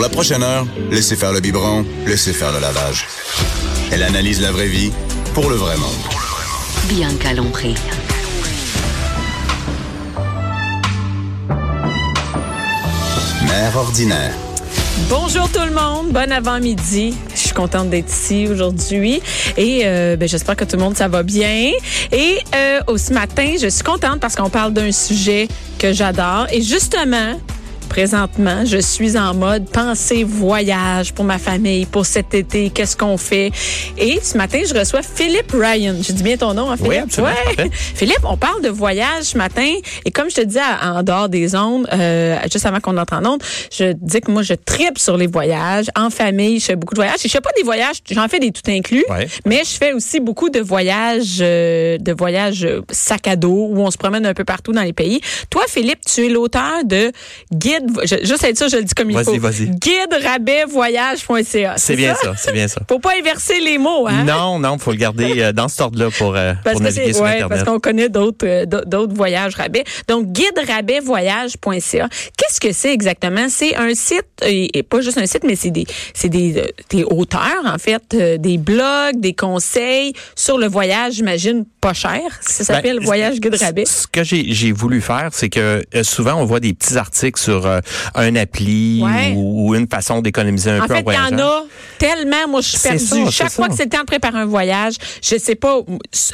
Pour la prochaine heure, laissez faire le biberon, laissez faire le lavage. Elle analyse la vraie vie pour le vrai monde. Bianca Lompré. Mère ordinaire. Bonjour tout le monde, bon avant-midi. Je suis contente d'être ici aujourd'hui et euh, ben, j'espère que tout le monde ça va bien. Et euh, ce matin, je suis contente parce qu'on parle d'un sujet que j'adore et justement présentement, je suis en mode pensée voyage pour ma famille, pour cet été, qu'est-ce qu'on fait? Et ce matin, je reçois Philippe Ryan. Je dis bien ton nom, hein, Philippe? Oui, absolument. Philippe, on parle de voyage ce matin. Et comme je te disais en dehors des ondes, euh, juste avant qu'on entre en ondes, je dis que moi, je tripe sur les voyages. En famille, je fais beaucoup de voyages. Je fais pas des voyages, j'en fais des tout inclus, Ouais. mais je fais aussi beaucoup de voyages, euh, de voyages sac à dos où on se promène un peu partout dans les pays. Toi, Philippe, tu es l'auteur de Guide, je, juste être sûr, je le dis comme il faut. vas-y. Guide rabais voyage.ca. C'est bien ça, c'est bien ça. Faut pas inverser les mots, hein? Non, non, faut le garder euh, dans cet ordre-là pour, euh, Parce pour naviguer sur ouais, Internet. parce qu'on connaît d'autres euh, d'autres voyages rabais. Donc guide rabais voyage.ca. Qu'est-ce que c'est exactement? C'est un site et, pas juste un site mais c'est des c'est des, des auteurs en fait, des blogs, des conseils sur le voyage, j'imagine pas cher. Ça s'appelle Ben, Voyage guide rabais. Ce que j'ai j'ai voulu faire, c'est que souvent on voit des petits articles sur un appli Ouais. ou, ou une façon d'économiser un En peu fait, en il y voyageant. en a tellement. Moi, je suis perdue. Chaque fois ça. que c'est le temps de préparer un voyage, je sais pas,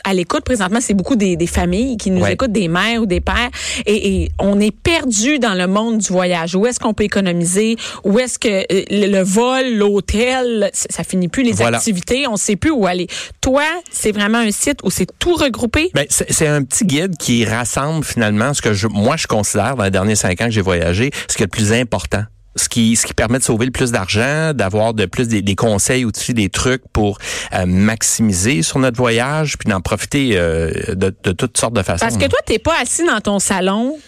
à l'écoute, présentement, c'est beaucoup des, des familles qui nous Ouais. écoutent, des mères ou des pères, et, et on est perdu dans le monde du voyage. Où est-ce qu'on peut économiser? Où est-ce que euh, le, le vol, l'hôtel, ça, finit plus les Voilà. activités, on sait plus où aller. Toi, c'est vraiment un site où c'est tout regroupé? Ben, c'est c'est un petit guide qui rassemble finalement ce que je, moi je considère dans les derniers cinq ans que j'ai voyagé, ce qui est le plus important. Ce qui, ce qui permet de sauver le plus d'argent, d'avoir de plus des, des conseils aussi, des trucs pour euh, maximiser sur notre voyage, puis d'en profiter euh, de, toutes sortes de façons. Parce que toi, t'es pas assis dans ton salon,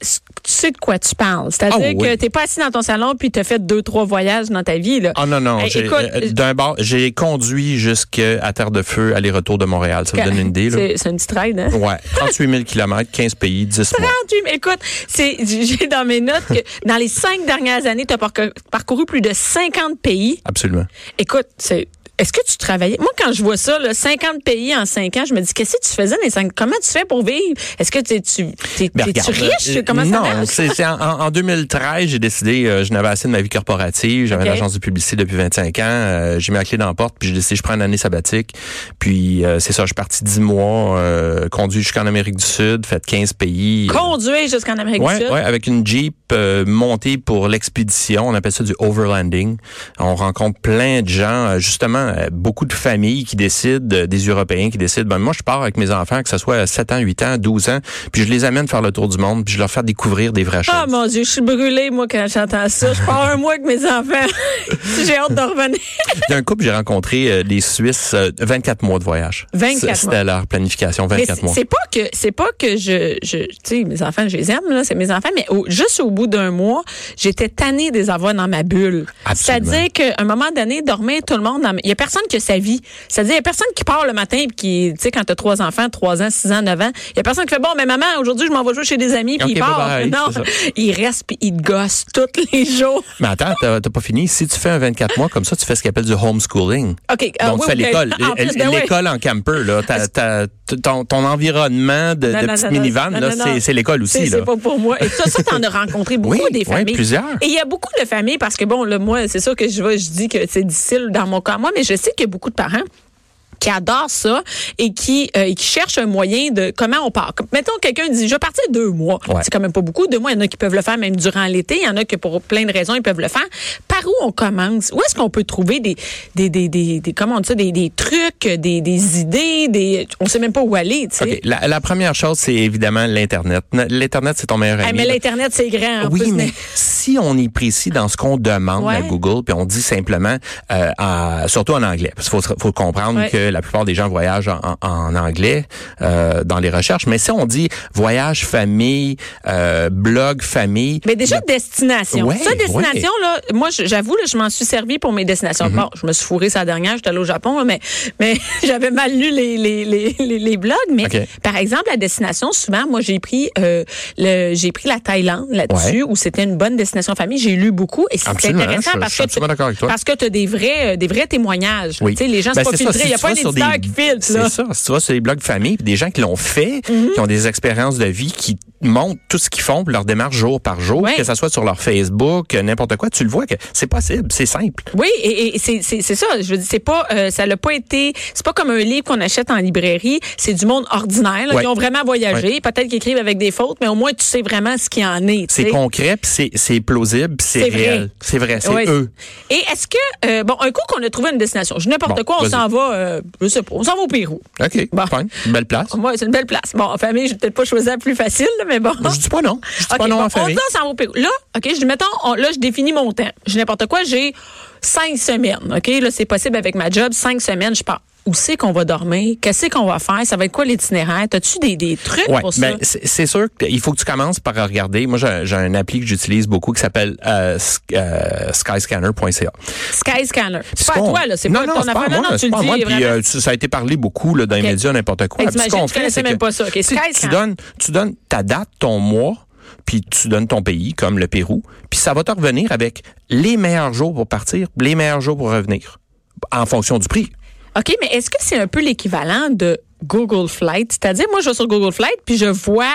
tu sais de quoi tu parles. C'est-à-dire Ah oui. que t'es pas assis dans ton salon puis t'as fait deux, trois voyages dans ta vie. Là. Ah non, non. Hey, écoute, euh, D'un bord, j'ai conduit jusqu'à Terre de Feu, aller-retour de Montréal. Ça me donne une idée. C'est une petite ride, hein? Ouais, 38 000 km, 15 pays, 10 mois. 38, mais écoute, c'est, j'ai dans mes notes que dans les cinq dernières années, tu as parcouru plus de 50 pays. Absolument. Écoute, c'est, est-ce que tu travaillais? Moi, quand je vois ça, là, 50 pays en 5 ans, je me dis, qu'est-ce que tu faisais dans les 5 Comment tu fais pour vivre? Est-ce que tu, Ben, t'es-tu regarde, riche? euh, Comment ça non, marche? c'est en, en 2013, j'ai décidé, euh, je n'avais assez de ma vie corporative, j'avais Ok. une agence de publicité depuis 25 ans, euh, j'ai mis la clé dans la porte, puis j'ai décidé, je prends une année sabbatique, puis euh, c'est ça, je suis parti 10 mois, conduit jusqu'en Amérique du Sud, fait 15 pays. Conduire jusqu'en Amérique Ouais, du Sud? ouais, avec une Jeep montée pour l'expédition. On appelle ça du overlanding. On rencontre plein de gens, justement, euh, beaucoup de familles qui décident, euh, des Européens qui décident, ben, moi, je pars avec mes enfants, que ce soit à 7 ans, 8 ans, 12 ans, puis je les amène faire le tour du monde, puis je leur fais découvrir des vraies choses. Ah mon Dieu, je suis brûlée, moi, quand j'entends ça. Je pars un mois avec mes enfants. J'ai hâte de revenir. D'un couple, j'ai rencontré euh, des Suisses, euh, 24 mois de voyage. 24 Ça, mois. C'était leur planification, Mais 24 c'est- mois. c'est pas que c'est pas que je je tu sais mes enfants je les aime là c'est mes enfants mais au- juste au bout d'un mois j'étais tannée de les avoir dans ma bulle Absolument. c'est-à-dire qu'à un moment donné dormir tout le monde dans ma- il y a personne qui a sa vie c'est-à-dire il y a personne qui part le matin puis qui tu sais quand t'as trois enfants trois ans six ans neuf ans il y a personne qui fait bon mais maman aujourd'hui je m'en vais jouer chez des amis puis Ok, il part non il reste puis il te gosse tous les jours Mais attends, t'as pas fini. Si tu fais un 24 mois comme ça, tu fais ce qu'on appelle du homeschooling. ok ah, Donc, oui, tu fais ok. l'école. En ben oui. L'école en camper, là. T'as- ton, ton environnement de, Non, de non, petite non, minivan, c'est- l'école aussi, C'est pas pour moi. Et ça, ça t'en as rencontré beaucoup Oui, des oui, familles. plusieurs. Et il y a beaucoup de familles parce que bon, là, moi, c'est sûr que je je dis que c'est difficile dans mon cas, moi, mais je sais qu'il y a beaucoup de parents qui adorent ça et qui, euh, et qui cherchent un moyen de comment on part. Mettons, quelqu'un dit, je vais partir deux mois. Ouais. C'est quand même pas beaucoup. Deux mois, il y en a qui peuvent le faire même durant l'été. Il y en a qui, pour plein de raisons, ils peuvent le faire. Par où on commence? Où est-ce qu'on peut trouver des, des, des, des, des- comment on dit ça, des, des trucs, des, des idées, des, on sait même pas où aller, tu sais. La, la première chose, c'est évidemment l'Internet. L'Internet, c'est ton meilleur Ah, ami. mais l'Internet, c'est grand. en Oui, plus, mais si on est précis dans ce qu'on demande Ouais. à Google, puis on dit simplement, euh, surtout en anglais, parce qu'il faut, faut comprendre Ouais. que la plupart des gens voyagent en, anglais euh, dans les recherches. Mais si on dit voyage famille, euh, blog famille, Mais déjà, destination. Ouais, ça, destination, là, moi, j'avoue, je m'en suis servi pour mes destinations. Bon, je me suis fourré sa dernière, j'étais allée au Japon, mais, mais j'avais mal lu les, les, les, blogs. Mais par exemple, la destination, souvent, moi, j'ai pris euh, le, j'ai pris la Thaïlande là-dessus, Ouais. où c'était une bonne destination famille. J'ai lu beaucoup et c'était intéressant je- parce je que parce que tu as des vrais, des vrais témoignages. Oui. Tu sais, les gens, Ben, c'est pas c'est ça, filtré. si Il n'y a pas sur des- qui filtre. Mhm. C'est ça. Si tu vas sur les blogs famille, des gens qui l'ont fait, qui ont des expériences de vie, qui montrent tout ce qu'ils font, leur démarche jour par jour, que ça soit sur leur Facebook, euh, n'importe quoi, tu le vois que c'est possible, c'est simple. Oui, et, et c'est c'est c'est ça. Je veux dire, c'est pas, euh, ça l'a pas été. C'est pas comme un livre qu'on achète en librairie. C'est du monde ordinaire là, qui ont vraiment voyagé. Peut-être qu'ils écrivent avec des fautes, mais au moins tu sais vraiment ce qu'il en est. C'est concret, puis c'est c'est plausible, puis c'est C'est vrai. réel. C'est vrai, c'est eux. Et est-ce que euh, bon, un coup qu'on a trouvé une destination, je n'importe Bon, quoi, on vas-y. s'en va, euh, je sais pas, on s'en va au Pérou. OK, Bon. fine. Une belle place. Moi, c'est une belle place. Bon, en famille, j'ai peut-être pas choisi la plus facile, mais bon. Je dis pas non. Je dis OK, pas non bon, en famille. on s'en va au Pérou. Là, OK, je dis, mettons, on- là, je définis mon temps. Je n'importe quoi, j'ai cinq semaines, OK? Là, c'est possible avec ma job, cinq semaines, je pars. Où c'est qu'on va dormir? Qu'est-ce qu'on va faire? Ça va être quoi l'itinéraire? As-tu des, des trucs Ouais, pour ça? ben, c'est sûr qu'il faut que tu commences par regarder. Moi, j'ai un appli que j'utilise beaucoup qui s'appelle euh, euh, skyscanner.ca. Skyscanner. C'est Ce pas à toi, là. C'est pas non, ton c'est pas à affaire. moi, non, non, tu le moi. dis Puis vraiment. euh, ça a été parlé beaucoup là, dans les médias, n'importe quoi. Puis fait, connaissais c'est même pas ça. Tu tu donnes, tu donnes ta date, ton mois, puis tu donnes ton pays, comme le Pérou, puis ça va te revenir avec les meilleurs jours pour partir, les meilleurs jours pour revenir, en fonction du prix. OK, mais est-ce que c'est un peu l'équivalent de Google Flight? C'est-à-dire, moi, je vais sur Google Flight, puis je vois,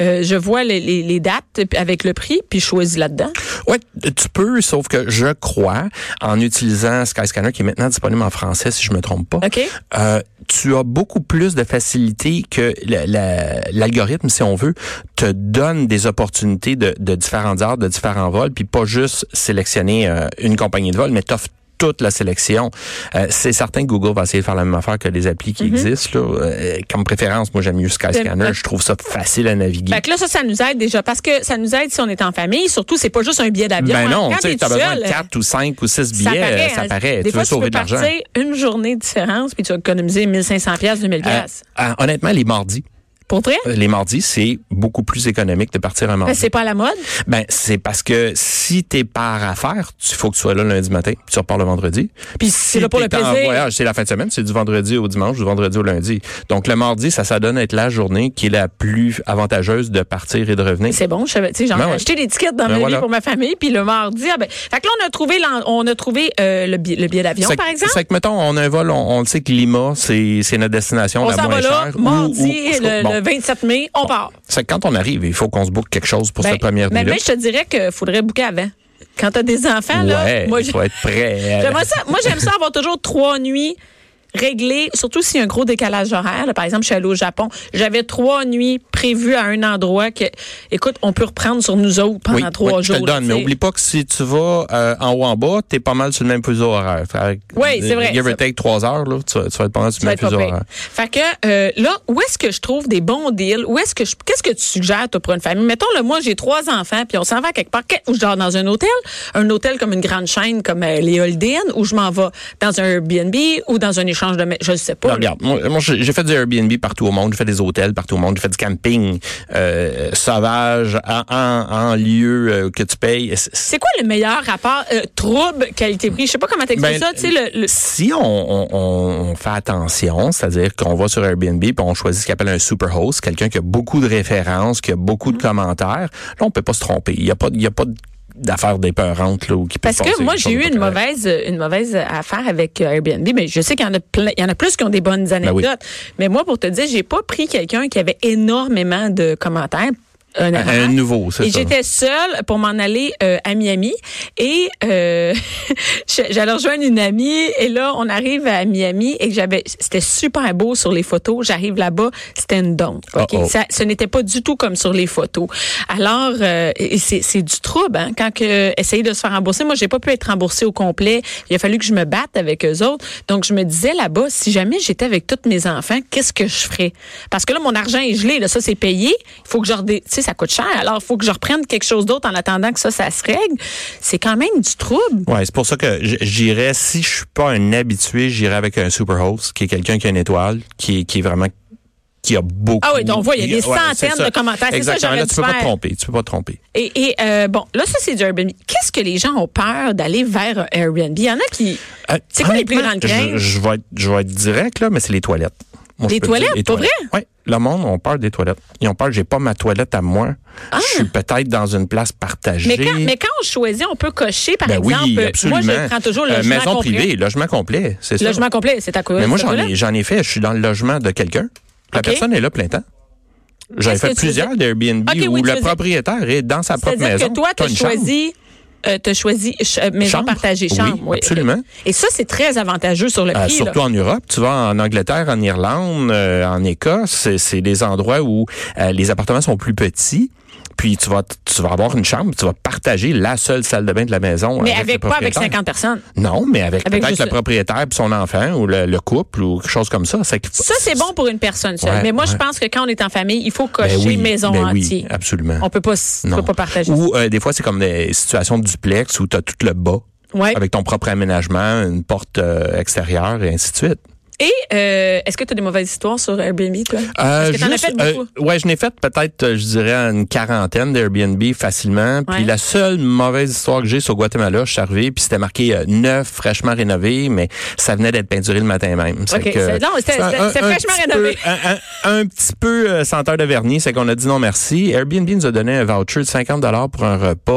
euh, je vois les, les- les dates avec le prix, puis je choisis là-dedans. Ouais, tu peux, sauf que je crois, en utilisant Skyscanner, qui est maintenant disponible en français, si je me trompe pas, OK. euh, tu as beaucoup plus de facilité que la- la- l'algorithme, si on veut, te donne des opportunités de, de différentes heures, de différents vols, puis pas juste sélectionner euh, une compagnie de vol, mais t'offre toute la sélection. Euh, c'est certain que Google va essayer de faire la même affaire que les applis qui existent. Là. Euh, comme préférence, moi j'aime mieux Skyscanner. Je trouve ça facile à naviguer. Fait que là, ça, ça nous aide déjà parce que ça nous aide si on est en famille. Surtout, c'est pas juste un billet d'avion. ben hein. non, tu tout besoin de seul, 4 ou 5 ou 6 ça billets, paraît. euh, ça hein. paraît. Des tu fois, veux sauver tu de peux l'argent. partir une journée de différence, puis tu vas économiser 1500 pièces 2000 Euh, pièces. euh, honnêtement, les mardis. Pour vrai? Les mardis, c'est beaucoup plus économique de partir un mardi. Ben, c'est pas à la mode? Ben, c'est parce que si t'es par affaires, il faut que tu sois là lundi matin, puis tu repars le vendredi. Puis si c'est là pour le en plaisir. voyage, c'est la fin de semaine, c'est du vendredi au dimanche, du vendredi au lundi. Donc le mardi, ça ça donne être la journée qui est la plus avantageuse de partir et de revenir. C'est bon, je savais, tu sais, j'en Ben ouais. acheté des tickets dans Ben ma voilà. vie pour ma famille, puis le mardi, ah ben, fait que là on a trouvé, on a trouvé euh, le, billet, le billet d'avion, par exemple. C'est que, mettons, on a un vol, on, on le sait que Lima, c'est c'est notre destination On la moins va là, chère. Ou- mardi, ou- le, bon. Le 27 mai, on part. C'est quand on arrive, il faut qu'on se boucle quelque chose pour Ben, cette première mais, nuit-là. mais je te dirais qu'il faudrait booker avant. Quand t'as des enfants, là, moi, il faut être prêt. Moi, j'aime ça avoir toujours trois nuits réglées, surtout s'il y a un gros décalage horaire. là. Par exemple, je suis allée au Japon. J'avais trois nuits prévues à un endroit que, écoute, on peut reprendre sur nous autres pendant oui, trois oui, jours. Je te le donne, là, mais oublie pas que si tu vas euh, en haut en bas, t'es pas mal sur le même fuseau horaire. Fait Oui, c'est vrai, Give or take trois heures, là, tu, vas, tu vas être pas mal sur le même fuseau horaire. Fait que euh, là, où est-ce que je trouve des bons deals? Où est-ce que je qu'est-ce que tu suggères toi pour une famille? Mettons le moi j'ai trois enfants puis on s'en va quelque part où je dors dans un hôtel, un hôtel comme une grande chaîne comme euh, les Holiday Inn ou je m'en vais dans un Airbnb ou dans un échange de je sais pas. Non, regarde, moi, moi, j'ai fait du Airbnb partout au monde, j'ai fait des hôtels partout au monde, j'ai fait du camping euh, sauvage en, en, en lieu euh, que tu payes. C'est- quoi le meilleur rapport euh, trouble qualité-prix? Je sais pas comment t'expliques Ben, ça, tu sais le, le- Si on, on, on fait attention, c'est-à-dire qu'on va sur Airbnb puis on choisit ce qu'on appelle un super host, quelqu'un qui a beaucoup de références, qui a beaucoup de Mm-hmm. commentaires, là on peut pas se tromper. Il y a pas, il y a pas d'affaires dépeurantes là où qui Parce que moi, j'ai eu une mauvaise, une mauvaise affaire avec euh, Airbnb, mais je sais qu'il y en a plein, il y en a plus qui ont des bonnes anecdotes. Ben oui. Mais moi, pour te dire, j'ai pas pris quelqu'un qui avait énormément de commentaires. Un nouveau, c'est ça. j'étais seule pour m'en aller euh, à Miami et euh, j'allais rejoindre une amie et là on arrive à Miami et j'avais c'était super beau sur les photos. J'arrive là-bas, c'était une dompe. ok? Uh-oh. Ça- ce n'était pas du tout comme sur les photos. Alors euh, c'est du trouble hein, quand que essayer de se faire rembourser. Moi j'ai pas pu être remboursée au complet. Il a fallu que je me batte avec eux autres. Donc je me disais là-bas si jamais j'étais avec tous mes enfants, qu'est-ce que je ferais? Parce que là mon argent est gelé, là ça c'est payé. Il faut que je sais ça coûte cher. Alors il faut que je reprenne quelque chose d'autre en attendant que ça ça se règle. C'est quand même du trouble. Ouais, c'est pour ça que j'irais, si je suis pas un habitué, j'irais avec un superhost, qui est quelqu'un qui a une étoile, qui est, qui est vraiment qui a beaucoup. Ah oui, donc on voit, il y a des centaines de commentaires. Ça, Exactement. Là, tu peux pas te tromper. Tu peux pas te tromper. Et, et, euh, bon, là, ça, c'est du Airbnb. Qu'est-ce que les gens ont peur d'aller vers un Airbnb? Il y en a qui. Euh, C'est quoi les plus grandes craintes? Je, je vais être, je vais être direct, là, mais c'est les toilettes. Moi, Les te dire, toilettes, pour vrai? Oui. Le monde ont peur des toilettes. Ils ont peur j'ai pas ma toilette à moi. Je suis peut-être dans une place partagée. Ah! Mais quand, mais quand on choisit, on peut cocher, par Ben exemple. oui, absolument. moi, je prends toujours le Euh, logement maison complet. privée, logement complet, c'est ça. Logement complet, c'est à quoi? Mais moi, j'en ai, j'en ai fait. Je suis dans le logement de quelqu'un. La personne est là plein temps. J'avais fait plusieurs d'Airbnb où le propriétaire est dans sa propre C'est-à-dire maison. que toi, tu as choisi, euh, t'as choisi ch- euh, maison Chambre? partagée, chambre. oui. absolument. Et ça, c'est très avantageux sur le Euh, prix. là. surtout en Europe, tu vas en Angleterre, en Irlande, euh, en Écosse, c'est- c'est des endroits où euh, les appartements sont plus petits. Puis tu vas tu vas avoir une chambre, tu vas partager la seule salle de bain de la maison. Mais avec, avec pas avec propriétaire. 50 personnes? Non, mais avec, Avec peut-être le propriétaire puis son enfant ou le, le couple ou quelque chose comme ça. Ça, c'est bon pour une personne seule. Ouais, mais moi, je pense que quand on est en famille, il faut Ben cocher oui, maison ben oui, entière. absolument. On peut pas, Non. peut pas partager Ou euh, des fois, c'est comme des situations de duplex où tu as tout le bas. Ouais. avec ton propre aménagement, une porte euh, extérieure et ainsi de suite. Et euh, est-ce que tu as des mauvaises histoires sur Airbnb, toi? Euh, Est-ce que t'en as fait beaucoup? euh, ouais, je n'ai fait peut-être, euh, je dirais, une quarantaine d'Airbnb facilement. Puis la seule mauvaise histoire que j'ai sur Guatemala, je suis arrivé, puis c'était marqué euh, neuf, fraîchement rénové, mais ça venait d'être peinturé le matin même. C'est OK, que- c'est- non, c'était- c'est un- c'était- un- c'était un fraîchement petit rénové. peu- un, un- un petit peu euh, senteur de vernis, c'est qu'on a dit non merci. Airbnb nous a donné un voucher de 50 dollars pour un repas,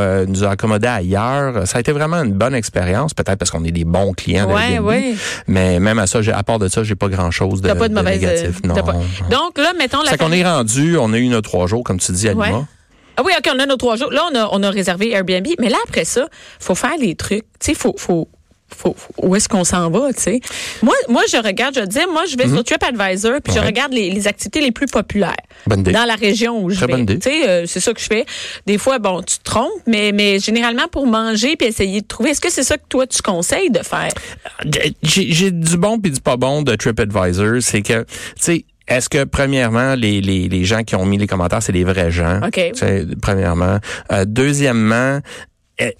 euh, nous a accommodé ailleurs. Ça a été vraiment une bonne expérience, peut-être parce qu'on est des bons clients Ouais, d'Airbnb. ouais. Mais même à ça, à part de ça, j'ai pas grand-chose de, pas de mauvaise. négatif. euh, Non. pas- Donc là, mettons la C'est qu'on est rendu, on a eu nos trois jours, comme tu dis, à Lima. Ah oui, OK, on a nos trois jours. Là, on a, on a réservé Airbnb. Mais là, après ça, faut faire les trucs. Tu sais, faut, faut, faut, où est-ce qu'on s'en va, tu sais? Moi, moi, je regarde, je dis, moi, je vais sur TripAdvisor, puis je Mhm. Regarde les, les activités les plus populaires. Dans la région où je vais. euh, c'est ça que je fais. Des fois, bon, tu te trompes, mais, mais généralement pour manger puis essayer de trouver. Est-ce que c'est ça que toi, tu conseilles de faire? J'ai j'ai du bon puis du pas bon de TripAdvisor. C'est que, tu sais, est-ce que, premièrement, les, les, les gens qui ont mis les commentaires, c'est des vrais gens? OK. Tu sais, Premièrement. Euh, deuxièmement, euh,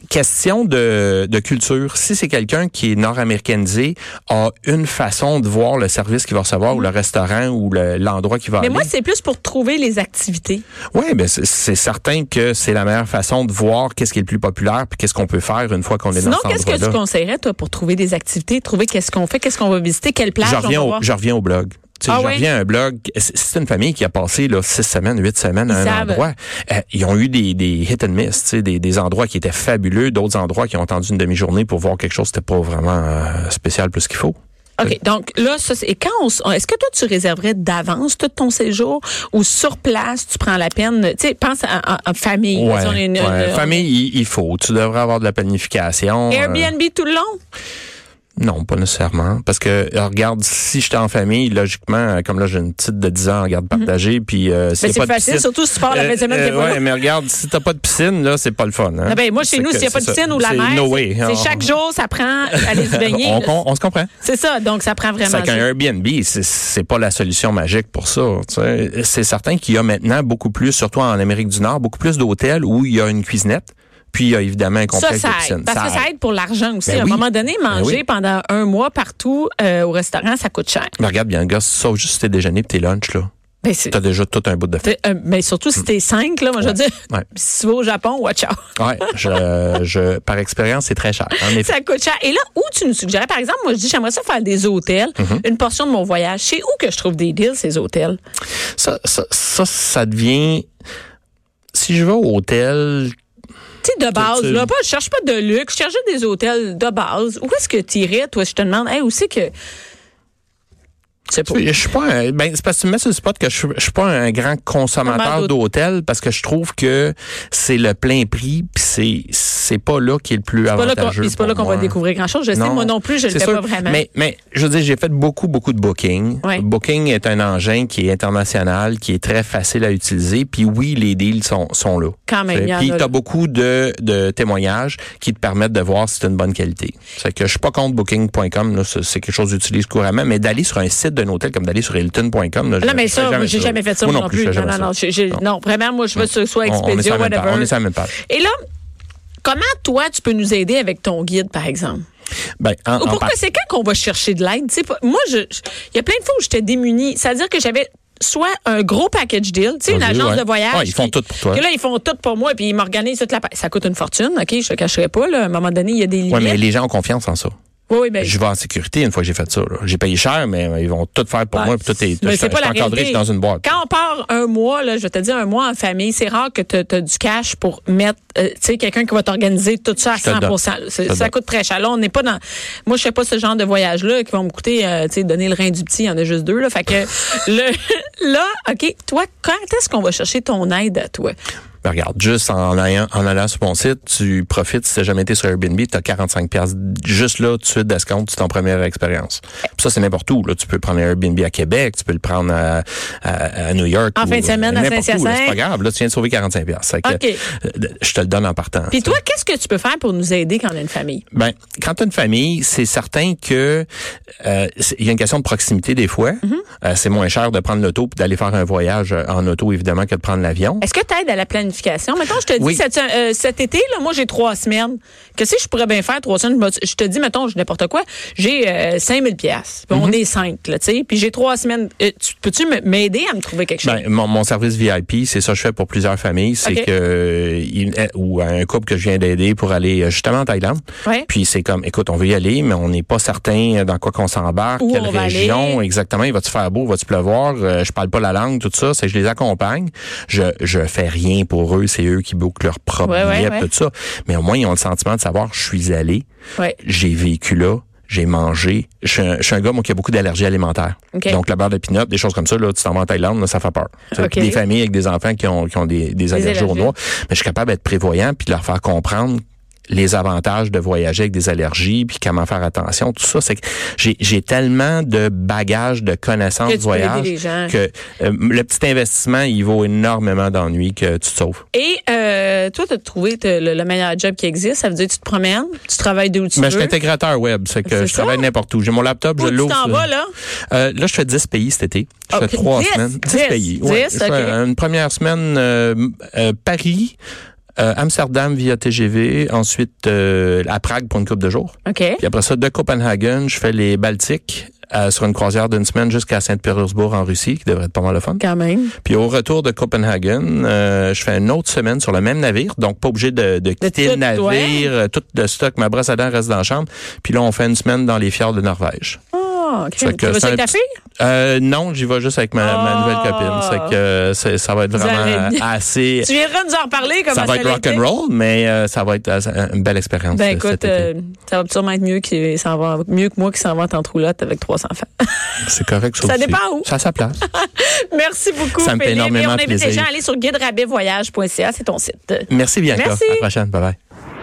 question de, de culture. Si c'est quelqu'un qui est nord-américanisé, a une façon de voir le service qu'il va recevoir ou le restaurant ou le- l'endroit qu'il va Mais aller. moi, c'est plus pour trouver les activités. Oui, ben c'est- certain que c'est la meilleure façon de voir qu'est-ce qui est le plus populaire puis qu'est-ce qu'on peut faire une fois qu'on est Sinon, dans cet qu'est-ce que tu endroit-là. conseillerais, toi, pour trouver des activités, trouver qu'est-ce qu'on fait, qu'est-ce qu'on va visiter, quelle plage Je on va au, voir? je reviens au blog. Tu sais, Ah reviens à un blog. C'est- une famille qui a passé là, six semaines, huit semaines à Ils un savent. endroit. Euh, ils ont eu des, des hit and miss, tu sais, des, des endroits qui étaient fabuleux, d'autres endroits qui ont attendu une demi-journée pour voir quelque chose qui n'était pas vraiment euh, spécial plus qu'il faut. OK. Donc là, ça, c'est- et quand on, s- est-ce que toi, tu réserverais d'avance tout ton séjour ou sur place, tu prends la peine, tu sais, pense à, à- à famille. Ouais, Si on est une- ouais. une- Famille, il, il faut. Tu devrais avoir de la planification. euh, Airbnb tout le long? Non, pas nécessairement. Parce que, euh, regarde, si j'étais en famille, logiquement, euh, comme là, j'ai une petite de 10 ans en garde partagée, puis euh, c'est pas de facile, piscine- surtout si tu pars la fin de semaine, Euh, ouais, mais regarde, si t'as pas de piscine, là, c'est pas le fun. Hein? Ah ben, moi, chez nous, s'il n'y a pas de piscine ou la mer, no c'est- On- chaque jour, ça prend aller se baigner. on, on, on se comprend. C'est ça, donc ça prend vraiment. C'est qu'un. Airbnb, c'est- c'est pas la solution magique pour ça. C'est certain qu'il y a maintenant beaucoup plus, surtout en Amérique du Nord, beaucoup plus d'hôtels où il y a une cuisinette, puis il y a évidemment un Ça, complexe ça de aide. Parce que ça aide pour l'argent aussi. Ben à un oui. moment donné, Ben manger oui. pendant un mois partout euh, au restaurant, ça coûte cher. Mais regarde bien, gars, sauf juste tes déjeuners et tes lunchs, là. Ben, T'as déjà tout un bout de fait. t'es- euh, mais surtout si t'es cinq, là, moi, je veux dire, Hmm. Ouais. si tu vas au Japon, watch out. Ouais, je, je, par expérience, c'est très cher. Ça coûte cher. Et là, où tu nous suggérais, par exemple, moi, je dis, j'aimerais ça faire des hôtels, Mm-hmm. une portion de mon voyage. C'est où que je trouve des deals, ces hôtels? Ça, ça, ça, ça devient. Si je vais au hôtel, sais, de base, là, pas, je cherche pas de luxe, je cherche juste des hôtels de base. Où est-ce que tu irais, toi, je te demande, hey, où c'est que. Je suis pas un, ben, c'est parce que tu me mets sur le spot que je, suis- je suis pas un grand consommateur Consommateur d'hôtel parce que je trouve que c'est le plein prix puis c'est, c'est pas là qui est le plus avantageux. c'est pas là qu'on va découvrir grand-chose. Je sais, moi non plus, je le fais sûr. pas vraiment. Mais, mais je veux dire, j'ai fait beaucoup, beaucoup de booking. Booking est un engin qui est international, qui est très facile à utiliser. Puis oui, les deals sont, sont là. Quand même, Puis a, tu là. as beaucoup de, de témoignages qui te permettent de voir si c'est une bonne qualité. C'est que je suis pas contre booking.com, c'est quelque chose que j'utilise couramment, mais d'aller sur un site d'un hôtel comme d'aller sur Hilton.com. Là, Non, je- mais ça, j'ai jamais fait ça, moi non plus. Non, non, non. vraiment, moi, je veux que ce soit Expedia, whatever. On est sur la même page. Et là, comment toi, tu peux nous aider avec ton guide, par exemple? Ben, en- Ou pourquoi c'est quand qu'on va chercher de l'aide? Tu sais, pas- moi, il y a plein de fois où j'étais démunie. C'est-à-dire que j'avais soit un gros package deal, tu sais, une agence ouais. de voyage. Ouais, ils font tout pour toi. que là, ils font tout pour moi, puis ils m'organisent toute la. Ça coûte une fortune, OK? Je te cacherai pas, là. À un moment donné, il y a des limites. Ouais, mais les gens ont confiance en ça. Oui, oui, ben, Je vais en sécurité une fois que j'ai fait ça. J'ai payé cher, mais euh, ils vont tout faire pour Ouais. moi. Puis tout est, Mais c'est pas je la encadré, je suis dans une boîte. Quand on part un mois, là, je vais te dire un mois en famille, c'est rare que tu as du cash pour mettre, euh, tu sais, quelqu'un qui va t'organiser tout ça à Je te le 100 donne. C'est- Je te le Ça donne. coûte très cher. Là, on n'est pas dans. Moi, je fais pas ce genre de voyage-là qui vont me coûter, euh, tu sais, donner le rein du petit. Il y en a juste deux, là. Fait que le, là, OK, toi, quand est-ce qu'on va chercher ton aide à toi? Ben, regarde, juste en allant, en allant sur mon site, tu profites, si tu jamais été sur Airbnb, tu as 45 pièces juste là, tout de suite d'escompte, c'est ton première expérience. Ça, c'est n'importe où. Là. Tu peux prendre un Airbnb à Québec, tu peux le prendre à, à, à New York. En ou- fin de semaine, à. Saint-Hyacinthe. C'est pas grave. Là, tu viens de sauver 45 pièces. OK. Je te le donne en partant. Puis toi, qu'est-ce que tu peux faire pour nous aider quand on a une famille? Ben, quand tu as une famille, c'est certain que euh, il y a une question de proximité des fois. Mm-hmm. Euh, c'est moins cher de prendre l'auto puis d'aller faire un voyage euh, en auto, évidemment, que de prendre l'avion. Est-ce que tu aides à la planification? Mettons, je te dis, Oui. cet, euh, cet été, là, moi, j'ai trois semaines. Que si je pourrais bien faire trois semaines, je te dis, mettons, je n'importe quoi, j'ai euh, 5000 pièces. On Mm-hmm. est cinq, là, tu sais. Puis j'ai trois semaines. Euh, tu- Peux-tu m'aider à me trouver quelque chose? Ben, mon, mon service VIP, c'est ça que je fais pour plusieurs familles. C'est que euh, il- ou un couple que je viens d'aider pour aller justement en Thaïlande. Ouais. Puis c'est comme, écoute, on veut y aller, mais on n'est pas certain dans quoi qu'on s'embarque, quelle région exactement. Il va-tu faire beau, va-tu pleuvoir Je parle pas la langue, tout ça. C'est je les accompagne. Je je fais rien pour eux. C'est eux qui bookent leur propre Ouais, billet, ouais. tout ça. Mais au moins ils ont le sentiment de savoir, je suis allé, j'ai vécu là. J'ai mangé. Je suis, un, je suis un gars, moi, qui a beaucoup d'allergies alimentaires. Donc, la beurre de pinot, des choses comme ça, là, tu t'en vas en Thaïlande, là, ça fait peur. Des familles avec des enfants qui ont, qui ont des, des allergies aux allergies. noix. Mais je suis capable d'être prévoyant puis de leur faire comprendre les avantages de voyager avec des allergies puis comment faire attention tout ça c'est que j'ai j'ai tellement de bagages de connaissances Que de tu voyage que euh, le petit investissement il vaut énormément d'ennuis que tu te sauves Et euh, toi, tu as trouvé le, le meilleur job qui existe. Ça veut dire que tu te promènes, tu travailles d'où tu mais je veux. suis intégrateur web c'est que je travaille n'importe où j'ai mon laptop Où je tu l'ouvre t'en sur- vas, là? Euh, là, je fais 10 pays cet été. Je Ok, fais trois 10, semaines. 10, 10, pays. 10, je fais ok. une première semaine, euh, euh, Paris, euh, Amsterdam via TGV, ensuite euh, à Prague pour une couple de jours. OK. Puis après ça, de Copenhagen, je fais les Baltiques euh, sur une croisière d'une semaine jusqu'à Saint-Pétersbourg en Russie, qui devrait être pas mal le fun. Quand même. Puis au retour de Copenhagen, euh, je fais une autre semaine sur le même navire, donc pas obligé de, de quitter le navire, euh, tout le stock, ma brosse à dents reste dans la chambre. Puis là, on fait une semaine dans les fjords de Norvège. Ah, Tu vas avec ta fille? Euh, non, j'y vais juste avec ma, ma Ah. nouvelle copine. C'est que euh, c'est- ça va être vraiment euh, assez. Tu viendras nous en reparler comment Ça va être a rock été? and roll, mais euh, ça va être euh, une belle expérience. Ben euh, écoute, cet été. euh, ça va sûrement être mieux, qu'il s'en va, mieux que moi qui s'en va en troulotte avec trois enfants. c'est correct. ça aussi. dépend où. Ça a sa place. Merci beaucoup, Ça me fait Philippe. Et énormément on invite plaisir. les gens à aller sur guiderabetvoyage.ca, c'est ton site. Merci Bianca. Merci. À la prochaine. Bye bye.